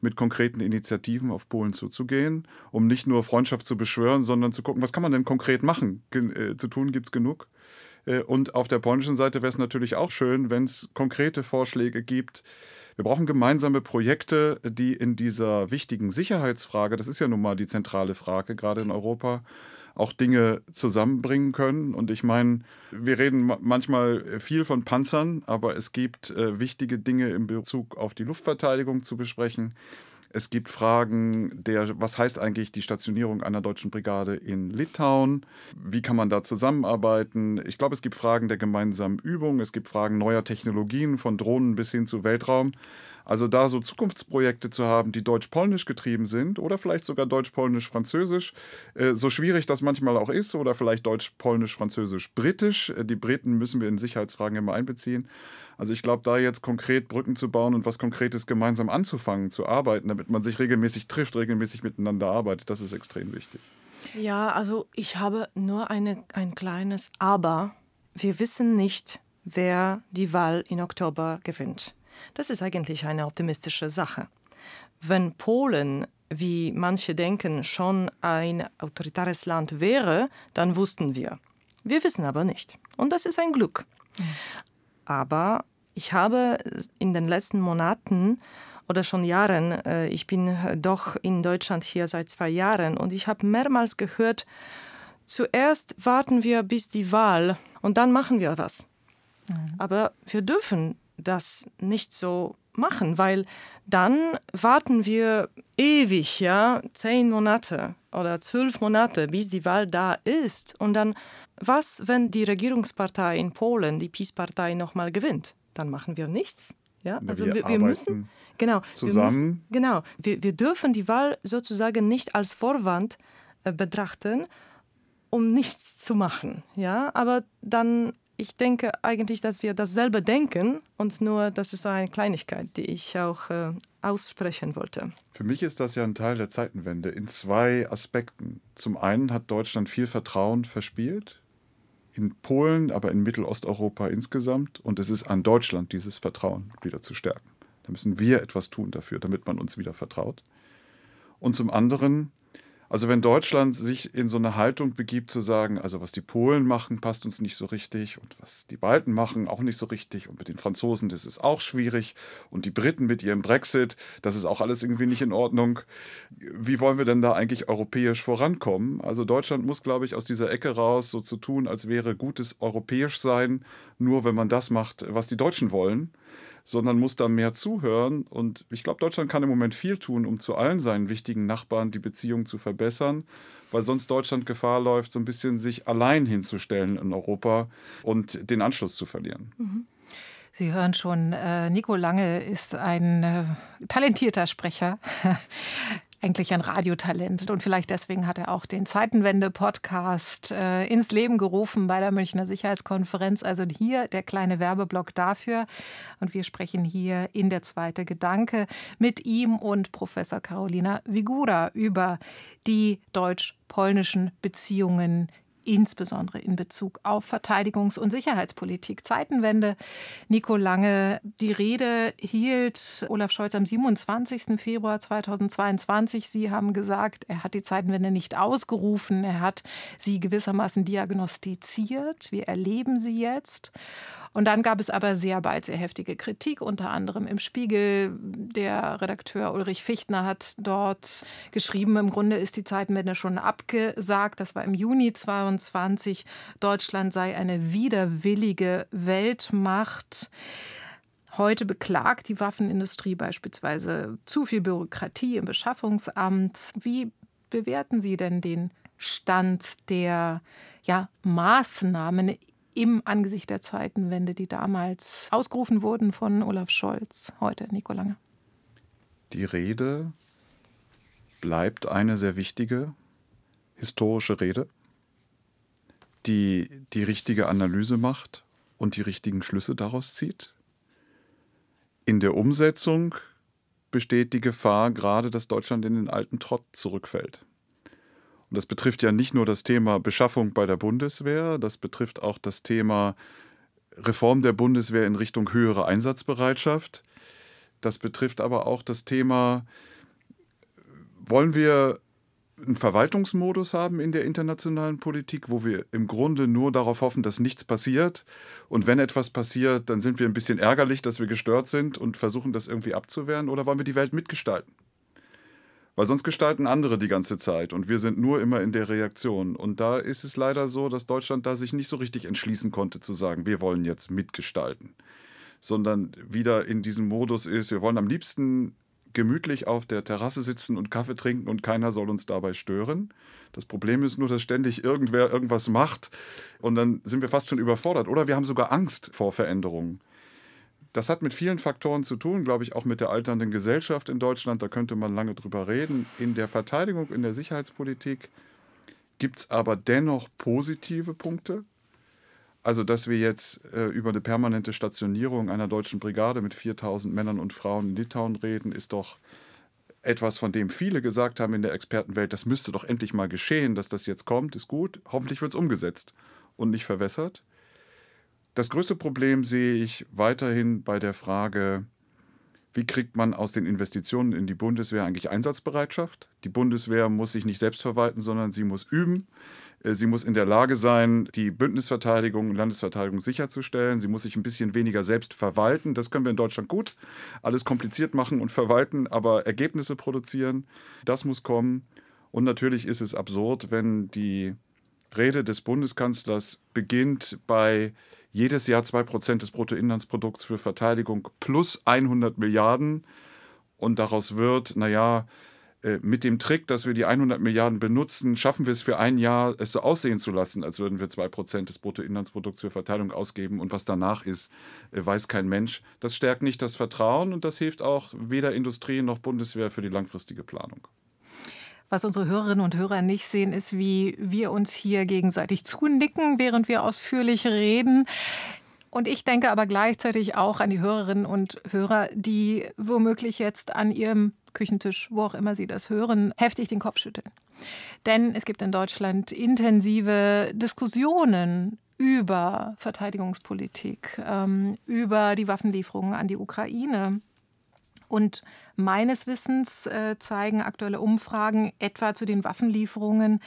S3: mit konkreten Initiativen auf Polen zuzugehen, um nicht nur Freundschaft zu beschwören, sondern zu gucken, was kann man denn konkret machen. Äh, zu tun gibt es genug. Äh, und auf der polnischen Seite wäre es natürlich auch schön, wenn es konkrete Vorschläge gibt. Wir brauchen gemeinsame Projekte, die in dieser wichtigen Sicherheitsfrage, das ist ja nun mal die zentrale Frage, gerade in Europa, auch Dinge zusammenbringen können. Und ich meine, wir reden manchmal viel von Panzern, aber es gibt äh, wichtige Dinge in Bezug auf die Luftverteidigung zu besprechen. Es gibt Fragen der, was heißt eigentlich die Stationierung einer deutschen Brigade in Litauen? Wie kann man da zusammenarbeiten? Ich glaube, es gibt Fragen der gemeinsamen Übung, es gibt Fragen neuer Technologien von Drohnen bis hin zu Weltraum. Also da so Zukunftsprojekte zu haben, die deutsch-polnisch getrieben sind oder vielleicht sogar deutsch-polnisch-französisch, äh, so schwierig das manchmal auch ist, oder vielleicht deutsch-polnisch-französisch-britisch. Äh, die Briten müssen wir in Sicherheitsfragen immer einbeziehen. Also ich glaube, da jetzt konkret Brücken zu bauen und was Konkretes gemeinsam anzufangen, zu arbeiten, damit man sich regelmäßig trifft, regelmäßig miteinander arbeitet, das ist extrem wichtig.
S2: Ja, also ich habe nur eine, ein kleines Aber. Wir wissen nicht, wer die Wahl in Oktober gewinnt. Das ist eigentlich eine optimistische Sache. Wenn Polen, wie manche denken, schon ein autoritäres Land wäre, dann wussten wir. Wir wissen aber nicht. Und das ist ein Glück. Aber ich habe in den letzten Monaten oder schon Jahren, äh, ich bin doch in Deutschland hier seit zwei Jahren und ich habe mehrmals gehört, zuerst warten wir bis die Wahl und dann machen wir was. Mhm. Aber wir dürfen das nicht so machen, weil dann warten wir ewig, ja, zehn Monate oder zwölf Monate, bis die Wahl da ist. Und dann, was, wenn die Regierungspartei in Polen, die PiS-Partei, nochmal gewinnt? Dann machen wir nichts. Ja,
S3: also wir, wir, wir müssen
S2: genau
S3: zusammen.
S2: Wir müssen, genau, wir, wir dürfen die Wahl sozusagen nicht als Vorwand äh, betrachten, um nichts zu machen. Ja, aber dann ich denke eigentlich, dass wir dasselbe denken und nur, das ist eine Kleinigkeit, die ich auch äh, aussprechen wollte.
S3: Für mich ist das ja ein Teil der Zeitenwende in zwei Aspekten. Zum einen hat Deutschland viel Vertrauen verspielt, in Polen, aber in Mittelosteuropa insgesamt. Und es ist an Deutschland, dieses Vertrauen wieder zu stärken. Da müssen wir etwas tun dafür, damit man uns wieder vertraut. Und zum anderen also wenn Deutschland sich in so eine Haltung begibt zu sagen, also was die Polen machen, passt uns nicht so richtig und was die Balten machen, auch nicht so richtig und mit den Franzosen, das ist auch schwierig und die Briten mit ihrem Brexit, das ist auch alles irgendwie nicht in Ordnung. Wie wollen wir denn da eigentlich europäisch vorankommen? Also Deutschland muss, glaube ich, aus dieser Ecke raus so zu tun, als wäre gutes europäisch sein, nur wenn man das macht, was die Deutschen wollen sondern muss da mehr zuhören. Und ich glaube, Deutschland kann im Moment viel tun, um zu allen seinen wichtigen Nachbarn die Beziehung zu verbessern, weil sonst Deutschland Gefahr läuft, so ein bisschen sich allein hinzustellen in Europa und den Anschluss zu verlieren.
S4: Mhm. Sie hören schon, äh, Nico Lange ist ein äh, talentierter Sprecher eigentlich ein Radiotalent. Und vielleicht deswegen hat er auch den Zeitenwende-Podcast äh, ins Leben gerufen bei der Münchner Sicherheitskonferenz. Also hier der kleine Werbeblock dafür. Und wir sprechen hier in der zweite Gedanke mit ihm und Professor Carolina Vigura über die deutsch-polnischen Beziehungen insbesondere in Bezug auf Verteidigungs- und Sicherheitspolitik. Zeitenwende. Nico Lange, die Rede hielt Olaf Scholz am 27. Februar 2022. Sie haben gesagt, er hat die Zeitenwende nicht ausgerufen, er hat sie gewissermaßen diagnostiziert. Wir erleben sie jetzt. Und dann gab es aber sehr bald sehr heftige Kritik, unter anderem im Spiegel. Der Redakteur Ulrich Fichtner hat dort geschrieben, im Grunde ist die Zeitenwende schon abgesagt. Das war im Juni 22. Deutschland sei eine widerwillige Weltmacht. Heute beklagt die Waffenindustrie beispielsweise zu viel Bürokratie im Beschaffungsamt. Wie bewerten Sie denn den Stand der ja, Maßnahmen im Angesicht der Zeitenwende, die damals ausgerufen wurden von Olaf Scholz, heute Nico Lange?
S3: Die Rede bleibt eine sehr wichtige historische Rede, die die richtige Analyse macht und die richtigen Schlüsse daraus zieht. In der Umsetzung besteht die Gefahr gerade, dass Deutschland in den alten Trott zurückfällt. Und das betrifft ja nicht nur das Thema Beschaffung bei der Bundeswehr, das betrifft auch das Thema Reform der Bundeswehr in Richtung höhere Einsatzbereitschaft. Das betrifft aber auch das Thema, wollen wir einen Verwaltungsmodus haben in der internationalen Politik, wo wir im Grunde nur darauf hoffen, dass nichts passiert. Und wenn etwas passiert, dann sind wir ein bisschen ärgerlich, dass wir gestört sind und versuchen das irgendwie abzuwehren. Oder wollen wir die Welt mitgestalten? Weil sonst gestalten andere die ganze Zeit und wir sind nur immer in der Reaktion. Und da ist es leider so, dass Deutschland da sich nicht so richtig entschließen konnte zu sagen, wir wollen jetzt mitgestalten, sondern wieder in diesem Modus ist, wir wollen am liebsten gemütlich auf der Terrasse sitzen und Kaffee trinken und keiner soll uns dabei stören. Das Problem ist nur, dass ständig irgendwer irgendwas macht und dann sind wir fast schon überfordert oder wir haben sogar Angst vor Veränderungen. Das hat mit vielen Faktoren zu tun, glaube ich, auch mit der alternden Gesellschaft in Deutschland. Da könnte man lange drüber reden. In der Verteidigung, in der Sicherheitspolitik gibt es aber dennoch positive Punkte. Also, dass wir jetzt äh, über eine permanente Stationierung einer deutschen Brigade mit 4000 Männern und Frauen in Litauen reden, ist doch etwas, von dem viele gesagt haben in der Expertenwelt, das müsste doch endlich mal geschehen, dass das jetzt kommt, ist gut. Hoffentlich wird es umgesetzt und nicht verwässert. Das größte Problem sehe ich weiterhin bei der Frage, wie kriegt man aus den Investitionen in die Bundeswehr eigentlich Einsatzbereitschaft? Die Bundeswehr muss sich nicht selbst verwalten, sondern sie muss üben. Äh, sie muss in der Lage sein, die Bündnisverteidigung und Landesverteidigung sicherzustellen. Sie muss sich ein bisschen weniger selbst verwalten. Das können wir in Deutschland gut. Alles kompliziert machen und verwalten, aber Ergebnisse produzieren, das muss kommen. Und natürlich ist es absurd, wenn die Rede des Bundeskanzlers beginnt bei jedes Jahr 2% des Bruttoinlandsprodukts für Verteidigung plus 100 Milliarden. Und daraus wird, naja, mit dem Trick, dass wir die 100 Milliarden benutzen, schaffen wir es für ein Jahr, es so aussehen zu lassen, als würden wir 2% des Bruttoinlandsprodukts für Verteilung ausgeben und was danach ist, äh, weiß kein Mensch. Das stärkt nicht das Vertrauen und das hilft auch weder Industrie noch Bundeswehr für die langfristige Planung.
S4: Was unsere Hörerinnen und Hörer nicht sehen, ist, wie wir uns hier gegenseitig zunicken, während wir ausführlich reden. Und ich denke aber gleichzeitig auch an die Hörerinnen und Hörer, die womöglich jetzt an ihrem Küchentisch, wo auch immer Sie das hören, heftig den Kopf schütteln. Denn es gibt in Deutschland intensive Diskussionen über Verteidigungspolitik, ähm, über die Waffenlieferungen an die Ukraine. Und meines Wissens äh, zeigen aktuelle Umfragen etwa zu den Waffenlieferungen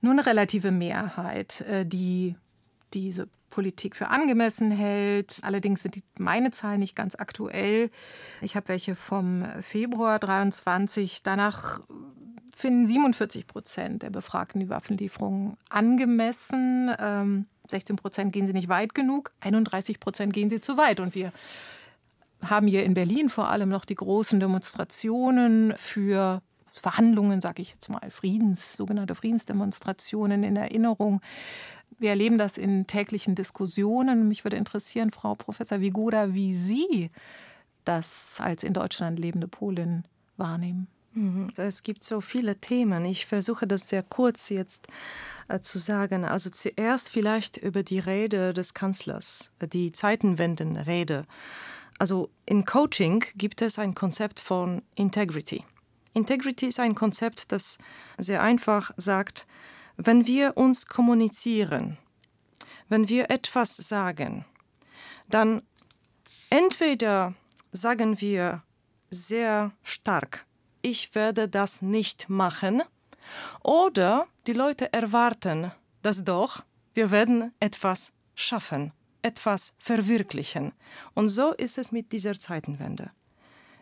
S4: nur eine relative Mehrheit, äh, die diese Politik für angemessen hält. Allerdings sind die, meine Zahlen nicht ganz aktuell. Ich habe welche vom Februar 23. Danach finden 47 Prozent der Befragten die Waffenlieferungen angemessen. Ähm, 16 Prozent gehen sie nicht weit genug, 31 Prozent gehen sie zu weit. Und wir haben hier in Berlin vor allem noch die großen Demonstrationen für Verhandlungen, sage ich jetzt mal, Friedens, sogenannte Friedensdemonstrationen in Erinnerung. Wir erleben das in täglichen Diskussionen. Mich würde interessieren, Frau Professor Wigura, wie Sie das als in Deutschland lebende Polin wahrnehmen.
S2: Mhm. Es gibt so viele Themen. Ich versuche das sehr kurz jetzt äh, zu sagen. Also zuerst vielleicht über die Rede des Kanzlers, die Zeitenwendenrede. Also in Coaching gibt es ein Konzept von Integrity. Integrity ist ein Konzept, das sehr einfach sagt, wenn wir uns kommunizieren, wenn wir etwas sagen, dann entweder sagen wir sehr stark, ich werde das nicht machen, oder die Leute erwarten das doch, wir werden etwas schaffen etwas verwirklichen. Und so ist es mit dieser Zeitenwende.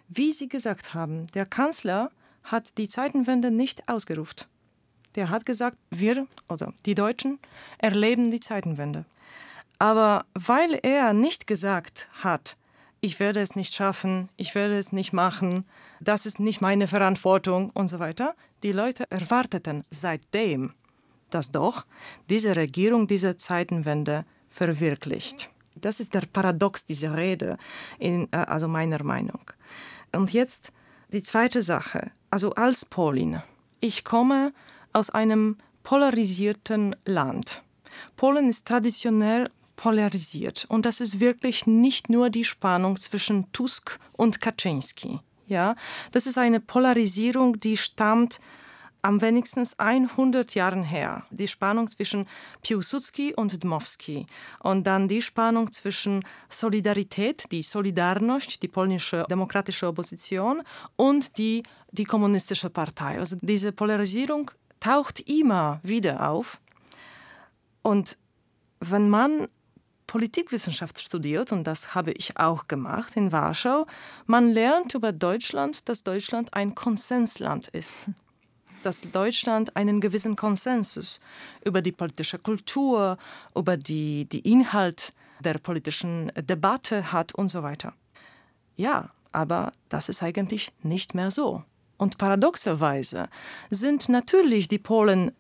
S2: Wie Sie gesagt haben, der Kanzler hat die Zeitenwende nicht ausgerufen. Der hat gesagt, wir oder die Deutschen erleben die Zeitenwende. Aber weil er nicht gesagt hat, ich werde es nicht schaffen, ich werde es nicht machen, das ist nicht meine Verantwortung und so weiter, die Leute erwarteten seitdem, dass doch diese Regierung diese Zeitenwende verwirklicht. Das ist der Paradox dieser Rede, in, äh, also meiner Meinung. Und jetzt die zweite Sache. Also als Polin. Ich komme aus einem polarisierten Land. Polen ist traditionell polarisiert und das ist wirklich nicht nur die Spannung zwischen Tusk und Kaczynski. Ja, das ist eine Polarisierung, die stammt am wenigstens 100 Jahren her. Die Spannung zwischen Piłsudski und Dmowski und dann die Spannung zwischen Solidarität, die Solidarność, die polnische demokratische Opposition und die, die kommunistische Partei. Also diese Polarisierung taucht immer wieder auf. Und wenn man Politikwissenschaft studiert, und das habe ich auch gemacht in Warschau, man lernt über Deutschland, dass Deutschland ein Konsensland ist dass Deutschland einen gewissen Konsensus über die politische Kultur, über die, die Inhalt der politischen Debatte hat und so weiter. Ja, aber das ist eigentlich nicht mehr so. Und paradoxerweise sind natürlich die Polen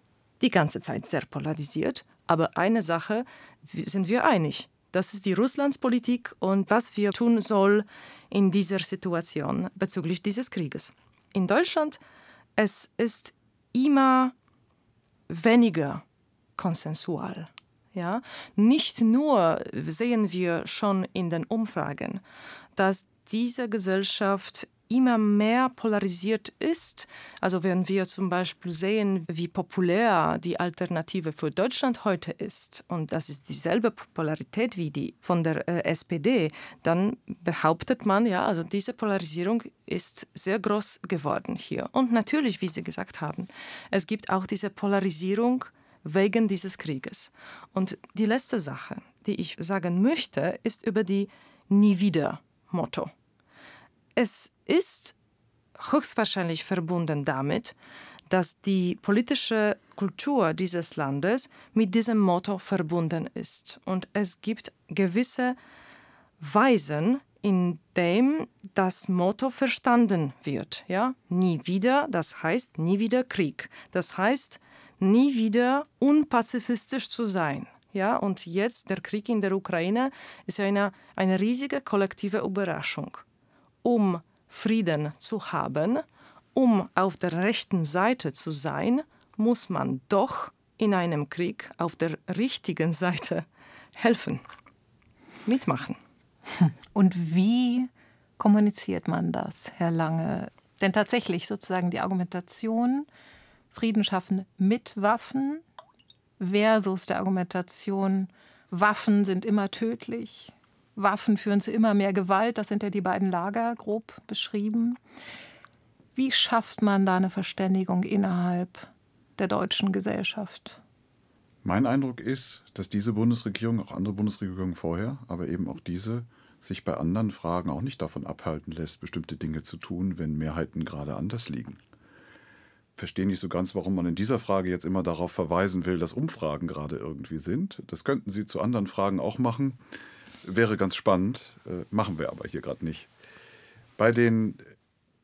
S2: die ganze Zeit sehr polarisiert, aber eine Sache sind wir einig. Das ist die Russlandspolitik und was wir tun soll in dieser Situation bezüglich dieses Krieges. In Deutschland es ist immer weniger konsensual. Ja? Nicht nur sehen wir schon in den Umfragen, dass diese Gesellschaft immer mehr polarisiert ist. Also wenn wir zum Beispiel sehen, wie populär die Alternative für Deutschland heute ist, und das ist dieselbe Polarität wie die von der äh, SPD, dann behauptet man, ja, also diese Polarisierung ist sehr groß geworden hier. Und natürlich, wie Sie gesagt haben, es gibt auch diese Polarisierung wegen dieses Krieges. Und die letzte Sache, die ich sagen möchte, ist über die Nie wieder Motto. Es ist höchstwahrscheinlich verbunden damit, dass die politische Kultur dieses Landes mit diesem Motto verbunden ist. Und es gibt gewisse Weisen, in dem das Motto verstanden wird. Ja? Nie wieder, das heißt nie wieder Krieg. Das heißt, nie wieder unpazifistisch zu sein. Ja? Und jetzt der Krieg in der Ukraine ist eine, eine riesige kollektive Überraschung um Frieden zu haben, um auf der rechten Seite zu sein, muss man doch in einem Krieg auf der richtigen Seite helfen, mitmachen.
S4: Und wie kommuniziert man das, Herr Lange? Denn tatsächlich sozusagen die Argumentation, Frieden schaffen mit Waffen versus der Argumentation, Waffen sind immer tödlich, Waffen führen zu immer mehr Gewalt. Das sind ja die beiden Lager grob beschrieben. Wie schafft man da eine Verständigung innerhalb der deutschen Gesellschaft?
S3: Mein Eindruck ist, dass diese Bundesregierung, auch andere Bundesregierungen vorher, aber eben auch diese, sich bei anderen Fragen auch nicht davon abhalten lässt, bestimmte Dinge zu tun, wenn Mehrheiten gerade anders liegen. Verstehe nicht so ganz, warum man in dieser Frage jetzt immer darauf verweisen will, dass Umfragen gerade irgendwie sind. Das könnten Sie zu anderen Fragen auch machen. Wäre ganz spannend, äh, machen wir aber hier gerade nicht. Bei den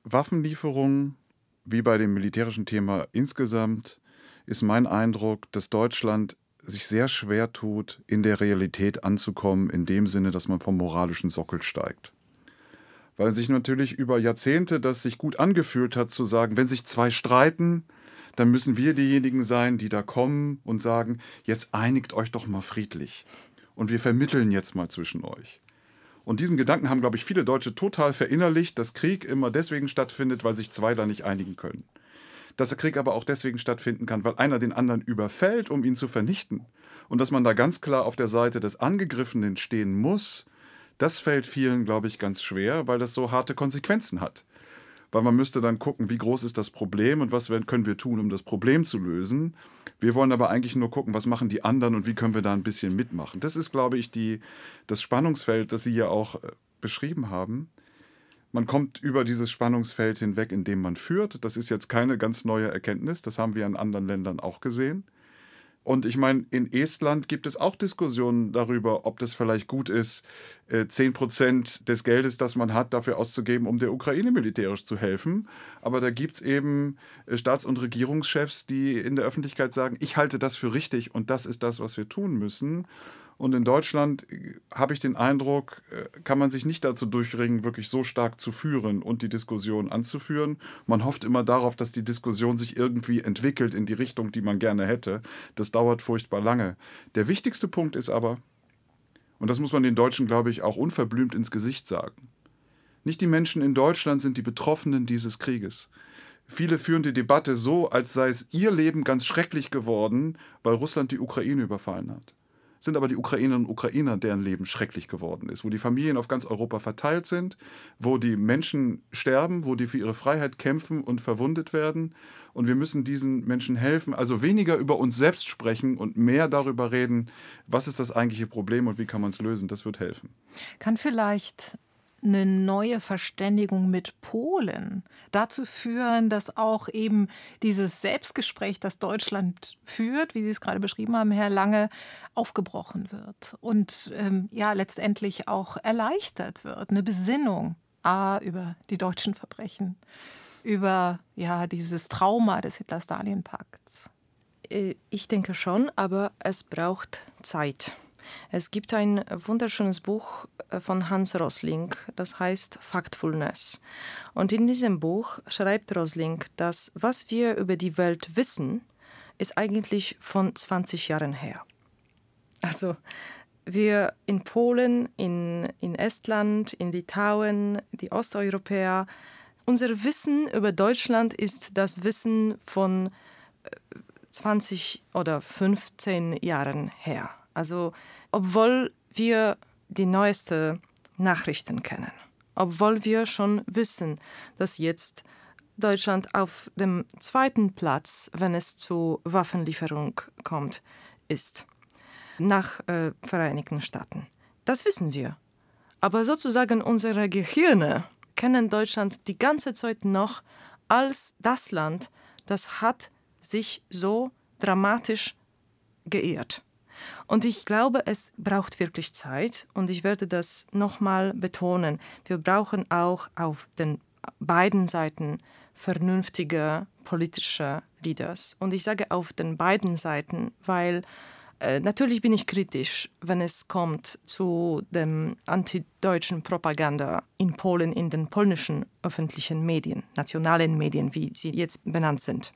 S3: Waffenlieferungen, wie bei dem militärischen Thema insgesamt, ist mein Eindruck, dass Deutschland sich sehr schwer tut, in der Realität anzukommen, in dem Sinne, dass man vom moralischen Sockel steigt. Weil sich natürlich über Jahrzehnte das sich gut angefühlt hat, zu sagen, wenn sich zwei streiten, dann müssen wir diejenigen sein, die da kommen und sagen, jetzt einigt euch doch mal friedlich und wir vermitteln jetzt mal zwischen euch. Und diesen Gedanken haben, glaube ich, viele Deutsche total verinnerlicht, dass Krieg immer deswegen stattfindet, weil sich zwei da nicht einigen können. Dass der Krieg aber auch deswegen stattfinden kann, weil einer den anderen überfällt, um ihn zu vernichten. Und dass man da ganz klar auf der Seite des Angegriffenen stehen muss, das fällt vielen, glaube ich, ganz schwer, weil das so harte Konsequenzen hat weil man müsste dann gucken, wie groß ist das Problem und was können wir tun, um das Problem zu lösen. Wir wollen aber eigentlich nur gucken, was machen die anderen und wie können wir da ein bisschen mitmachen. Das ist, glaube ich, die, das Spannungsfeld, das Sie ja auch äh, beschrieben haben. Man kommt über dieses Spannungsfeld hinweg, indem man führt. Das ist jetzt keine ganz neue Erkenntnis. Das haben wir in anderen Ländern auch gesehen. Und ich meine, in Estland gibt es auch Diskussionen darüber, ob das vielleicht gut ist, 10 äh, Prozent des Geldes, das man hat, dafür auszugeben, um der Ukraine militärisch zu helfen. Aber da gibt es eben äh, Staats- und Regierungschefs, die in der Öffentlichkeit sagen, ich halte das für richtig und das ist das, was wir tun müssen. Und in Deutschland äh, habe ich den Eindruck, äh, kann man sich nicht dazu durchringen, wirklich so stark zu führen und die Diskussion anzuführen. Man hofft immer darauf, dass die Diskussion sich irgendwie entwickelt in die Richtung, die man gerne hätte. Das dauert furchtbar lange. Der wichtigste Punkt ist aber, und das muss man den Deutschen, glaube ich, auch unverblümt ins Gesicht sagen, Nicht die Menschen in Deutschland sind die Betroffenen dieses Krieges. Viele führen die Debatte so, als sei es ihr Leben ganz schrecklich geworden, weil Russland die Ukraine überfallen hat sind aber die Ukrainerinnen und Ukrainer, deren Leben schrecklich geworden ist, wo die Familien auf ganz Europa verteilt sind, wo die Menschen sterben, wo die für ihre Freiheit kämpfen und verwundet werden. Und wir müssen diesen Menschen helfen, also weniger über uns selbst sprechen und mehr darüber reden, was ist das eigentliche Problem und wie kann man es lösen. Das wird helfen.
S4: Kann vielleicht eine neue Verständigung mit Polen dazu führen, dass auch eben dieses Selbstgespräch, das Deutschland führt, wie Sie es gerade beschrieben haben, Herr Lange, aufgebrochen wird und ähm, ja letztendlich auch erleichtert wird. Eine Besinnung A über die deutschen Verbrechen, über ja dieses Trauma des Hitler-Stalin-Pakts.
S2: Äh, ich denke schon, aber es braucht Zeit. Es gibt ein wunderschönes Buch äh, von Hans Rosling, das heißt Factfulness. Und in diesem Buch schreibt Rosling, dass was wir über die Welt wissen, ist eigentlich von 20 Jahren her. Also wir in Polen, in, in Estland, in Litauen, die Osteuropäer, unser Wissen über Deutschland ist das Wissen von 20 äh, oder 15 Jahren her. Also obwohl wir die neuesten Nachrichten kennen, obwohl wir schon wissen, dass jetzt Deutschland auf dem zweiten Platz, wenn es zu Waffenlieferung kommt, ist, nach äh, Vereinigten Staaten. Das wissen wir. Aber sozusagen unsere Gehirne kennen Deutschland die ganze Zeit noch als das Land, das hat sich so dramatisch geehrt. Und ich glaube, es braucht wirklich Zeit und ich werde das nochmal betonen. Wir brauchen auch auf den beiden Seiten vernünftige politische Leaders. Und ich sage auf den beiden Seiten, weil äh, natürlich bin ich kritisch, wenn es kommt zu dem antideutschen Propaganda in Polen in den polnischen öffentlichen Medien, nationalen Medien, wie sie jetzt benannt sind.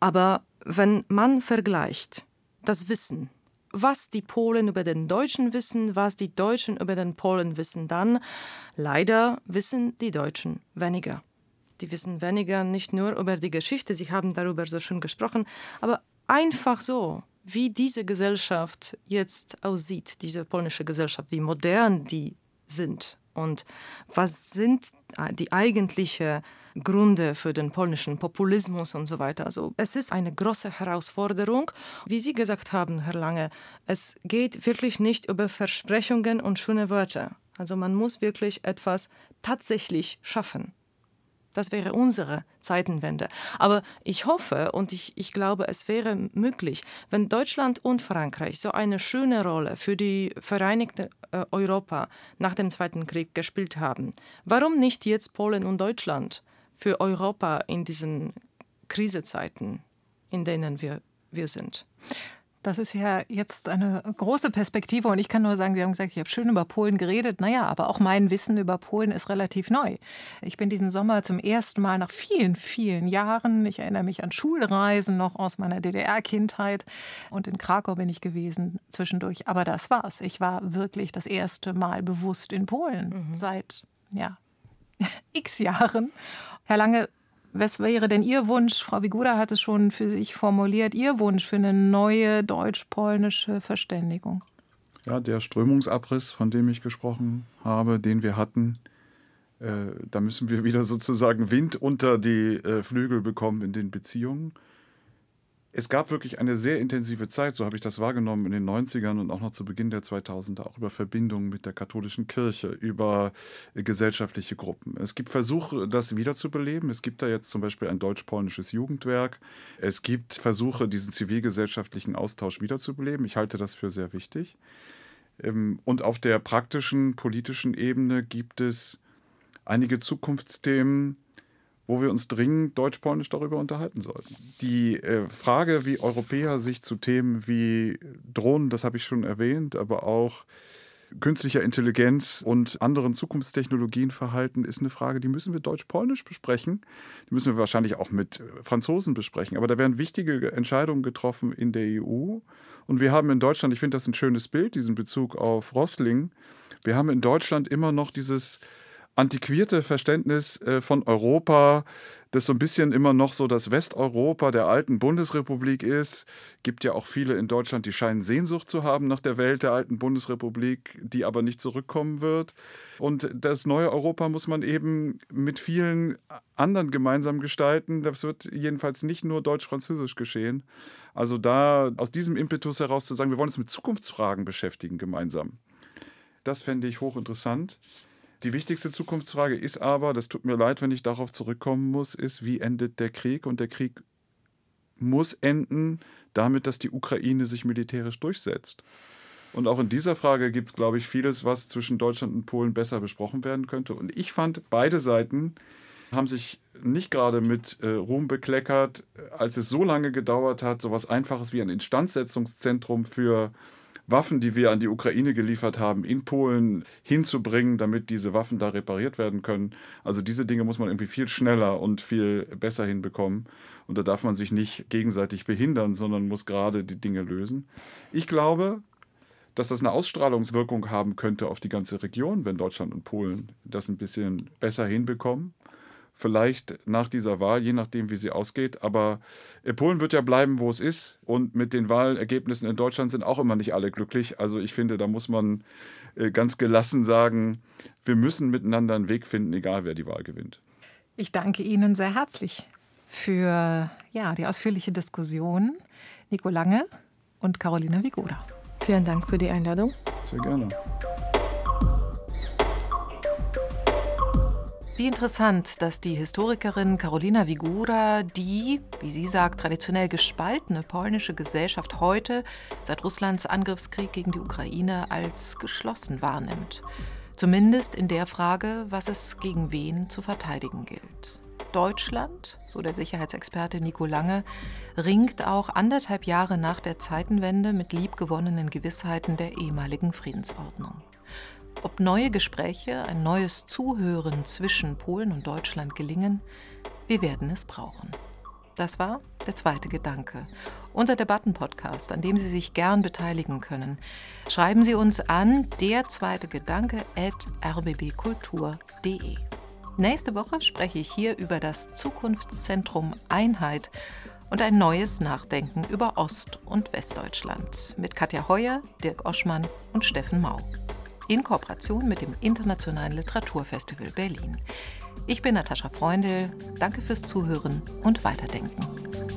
S2: Aber wenn man vergleicht das Wissen. Was die Polen über den Deutschen wissen, was die Deutschen über den Polen wissen, dann leider wissen die Deutschen weniger. Die wissen weniger nicht nur über die Geschichte, sie haben darüber so schön gesprochen, aber einfach so, wie diese Gesellschaft jetzt aussieht, diese polnische Gesellschaft, wie modern die sind und was sind die eigentlichen Gründe für den polnischen Populismus und so weiter. Also es ist eine große Herausforderung. Wie Sie gesagt haben, Herr Lange, es geht wirklich nicht über Versprechungen und schöne Wörter. Also man muss wirklich etwas tatsächlich schaffen. Das wäre unsere Zeitenwende. Aber ich hoffe und ich, ich glaube, es wäre möglich, wenn Deutschland und Frankreich so eine schöne Rolle für die Vereinigte äh, Europa nach dem Zweiten Krieg gespielt haben. Warum nicht jetzt Polen und Deutschland für Europa in diesen Krisezeiten, in denen wir, wir sind?
S4: Das ist ja jetzt eine große Perspektive und ich kann nur sagen, Sie haben gesagt, ich habe schön über Polen geredet. Naja, aber auch mein Wissen über Polen ist relativ neu. Ich bin diesen Sommer zum ersten Mal nach vielen, vielen Jahren, ich erinnere mich an Schulreisen noch aus meiner DDR-Kindheit und in Krakau bin ich gewesen zwischendurch. Aber das war's. Ich war wirklich das erste Mal bewusst in Polen mhm. seit, ja, [LAUGHS] x Jahren. Herr Lange, was wäre denn Ihr Wunsch? Frau Wiguda hat es schon für sich formuliert, Ihr Wunsch für eine neue deutsch-polnische Verständigung?
S3: Ja, der Strömungsabriss, von dem ich gesprochen habe, den wir hatten, äh, da müssen wir wieder sozusagen Wind unter die äh, Flügel bekommen in den Beziehungen es gab wirklich eine sehr intensive Zeit, so habe ich das wahrgenommen in den 90ern und auch noch zu Beginn der 2000er, auch über Verbindungen mit der katholischen Kirche, über äh, gesellschaftliche Gruppen. Es gibt Versuche, das wiederzubeleben. Es gibt da jetzt zum Beispiel ein deutsch-polnisches Jugendwerk. Es gibt Versuche, diesen zivilgesellschaftlichen Austausch wiederzubeleben. Ich halte das für sehr wichtig. Ähm, und auf der praktischen, politischen Ebene gibt es einige Zukunftsthemen, wo wir uns dringend deutsch-polnisch darüber unterhalten sollten. Die äh, Frage, wie Europäer sich zu Themen wie Drohnen, das habe ich schon erwähnt, aber auch künstlicher Intelligenz und anderen Zukunftstechnologien verhalten, ist eine Frage, die müssen wir deutsch-polnisch besprechen. Die müssen wir wahrscheinlich auch mit Franzosen besprechen. Aber da werden wichtige Entscheidungen getroffen in der EU. Und wir haben in Deutschland, ich finde das ein schönes Bild, diesen Bezug auf Rossling, wir haben in Deutschland immer noch dieses antiquierte Verständnis äh, von Europa, das so ein bisschen immer noch so das Westeuropa der alten Bundesrepublik ist. Gibt ja auch viele in Deutschland, die scheinen Sehnsucht zu haben nach der Welt der alten Bundesrepublik, die aber nicht zurückkommen wird. Und das neue Europa muss man eben mit vielen anderen gemeinsam gestalten. Das wird jedenfalls nicht nur deutsch-französisch geschehen. Also da aus diesem Impetus heraus zu sagen, wir wollen uns mit Zukunftsfragen beschäftigen gemeinsam. Das fände ich hochinteressant. Die wichtigste Zukunftsfrage ist aber, das tut mir leid, wenn ich darauf zurückkommen muss, ist, wie endet der Krieg? Und der Krieg muss enden damit, dass die Ukraine sich militärisch durchsetzt. Und auch in dieser Frage gibt es, glaube ich, vieles, was zwischen Deutschland und Polen besser besprochen werden könnte. Und ich fand, beide Seiten haben sich nicht gerade mit äh, Ruhm bekleckert, als es so lange gedauert hat, so etwas Einfaches wie ein Instandsetzungszentrum für Waffen, die wir an die Ukraine geliefert haben, in Polen hinzubringen, damit diese Waffen da repariert werden können. Also diese Dinge muss man irgendwie viel schneller und viel besser hinbekommen. Und da darf man sich nicht gegenseitig behindern, sondern muss gerade die Dinge lösen. Ich glaube, dass das eine Ausstrahlungswirkung haben könnte auf die ganze Region, wenn Deutschland und Polen das ein bisschen besser hinbekommen vielleicht nach dieser Wahl, je nachdem, wie sie ausgeht. Aber Polen wird ja bleiben, wo es ist. Und mit den Wahlergebnissen in Deutschland sind auch immer nicht alle glücklich. Also ich finde, da muss man äh, ganz gelassen sagen, wir müssen miteinander einen Weg finden, egal wer die Wahl gewinnt.
S4: Ich danke Ihnen sehr herzlich für ja, die ausführliche Diskussion. Nico Lange und Carolina Vigoda.
S2: Vielen Dank für die Einladung.
S3: Sehr gerne.
S4: Wie interessant, dass die Historikerin Karolina Wigura die, wie sie sagt, traditionell gespaltene polnische Gesellschaft heute, seit Russlands Angriffskrieg gegen die Ukraine, als geschlossen wahrnimmt. Zumindest in der Frage, was es gegen wen zu verteidigen gilt. Deutschland, so der Sicherheitsexperte Nico Lange, ringt auch anderthalb Jahre nach der Zeitenwende mit liebgewonnenen Gewissheiten der ehemaligen Friedensordnung. Ob neue Gespräche, ein neues Zuhören zwischen Polen und Deutschland gelingen, wir werden es brauchen. Das war der zweite Gedanke. Unser Debattenpodcast, an dem Sie sich gern beteiligen können. Schreiben Sie uns an der zweite Gedanke at rbbkultur.de. Nächste Woche spreche ich hier über das Zukunftszentrum Einheit und ein neues Nachdenken über Ost- und Westdeutschland mit Katja Heuer, Dirk Oschmann und Steffen Mau in Kooperation mit dem Internationalen Literaturfestival Berlin. Ich bin Natascha Freundl. Danke fürs Zuhören und Weiterdenken.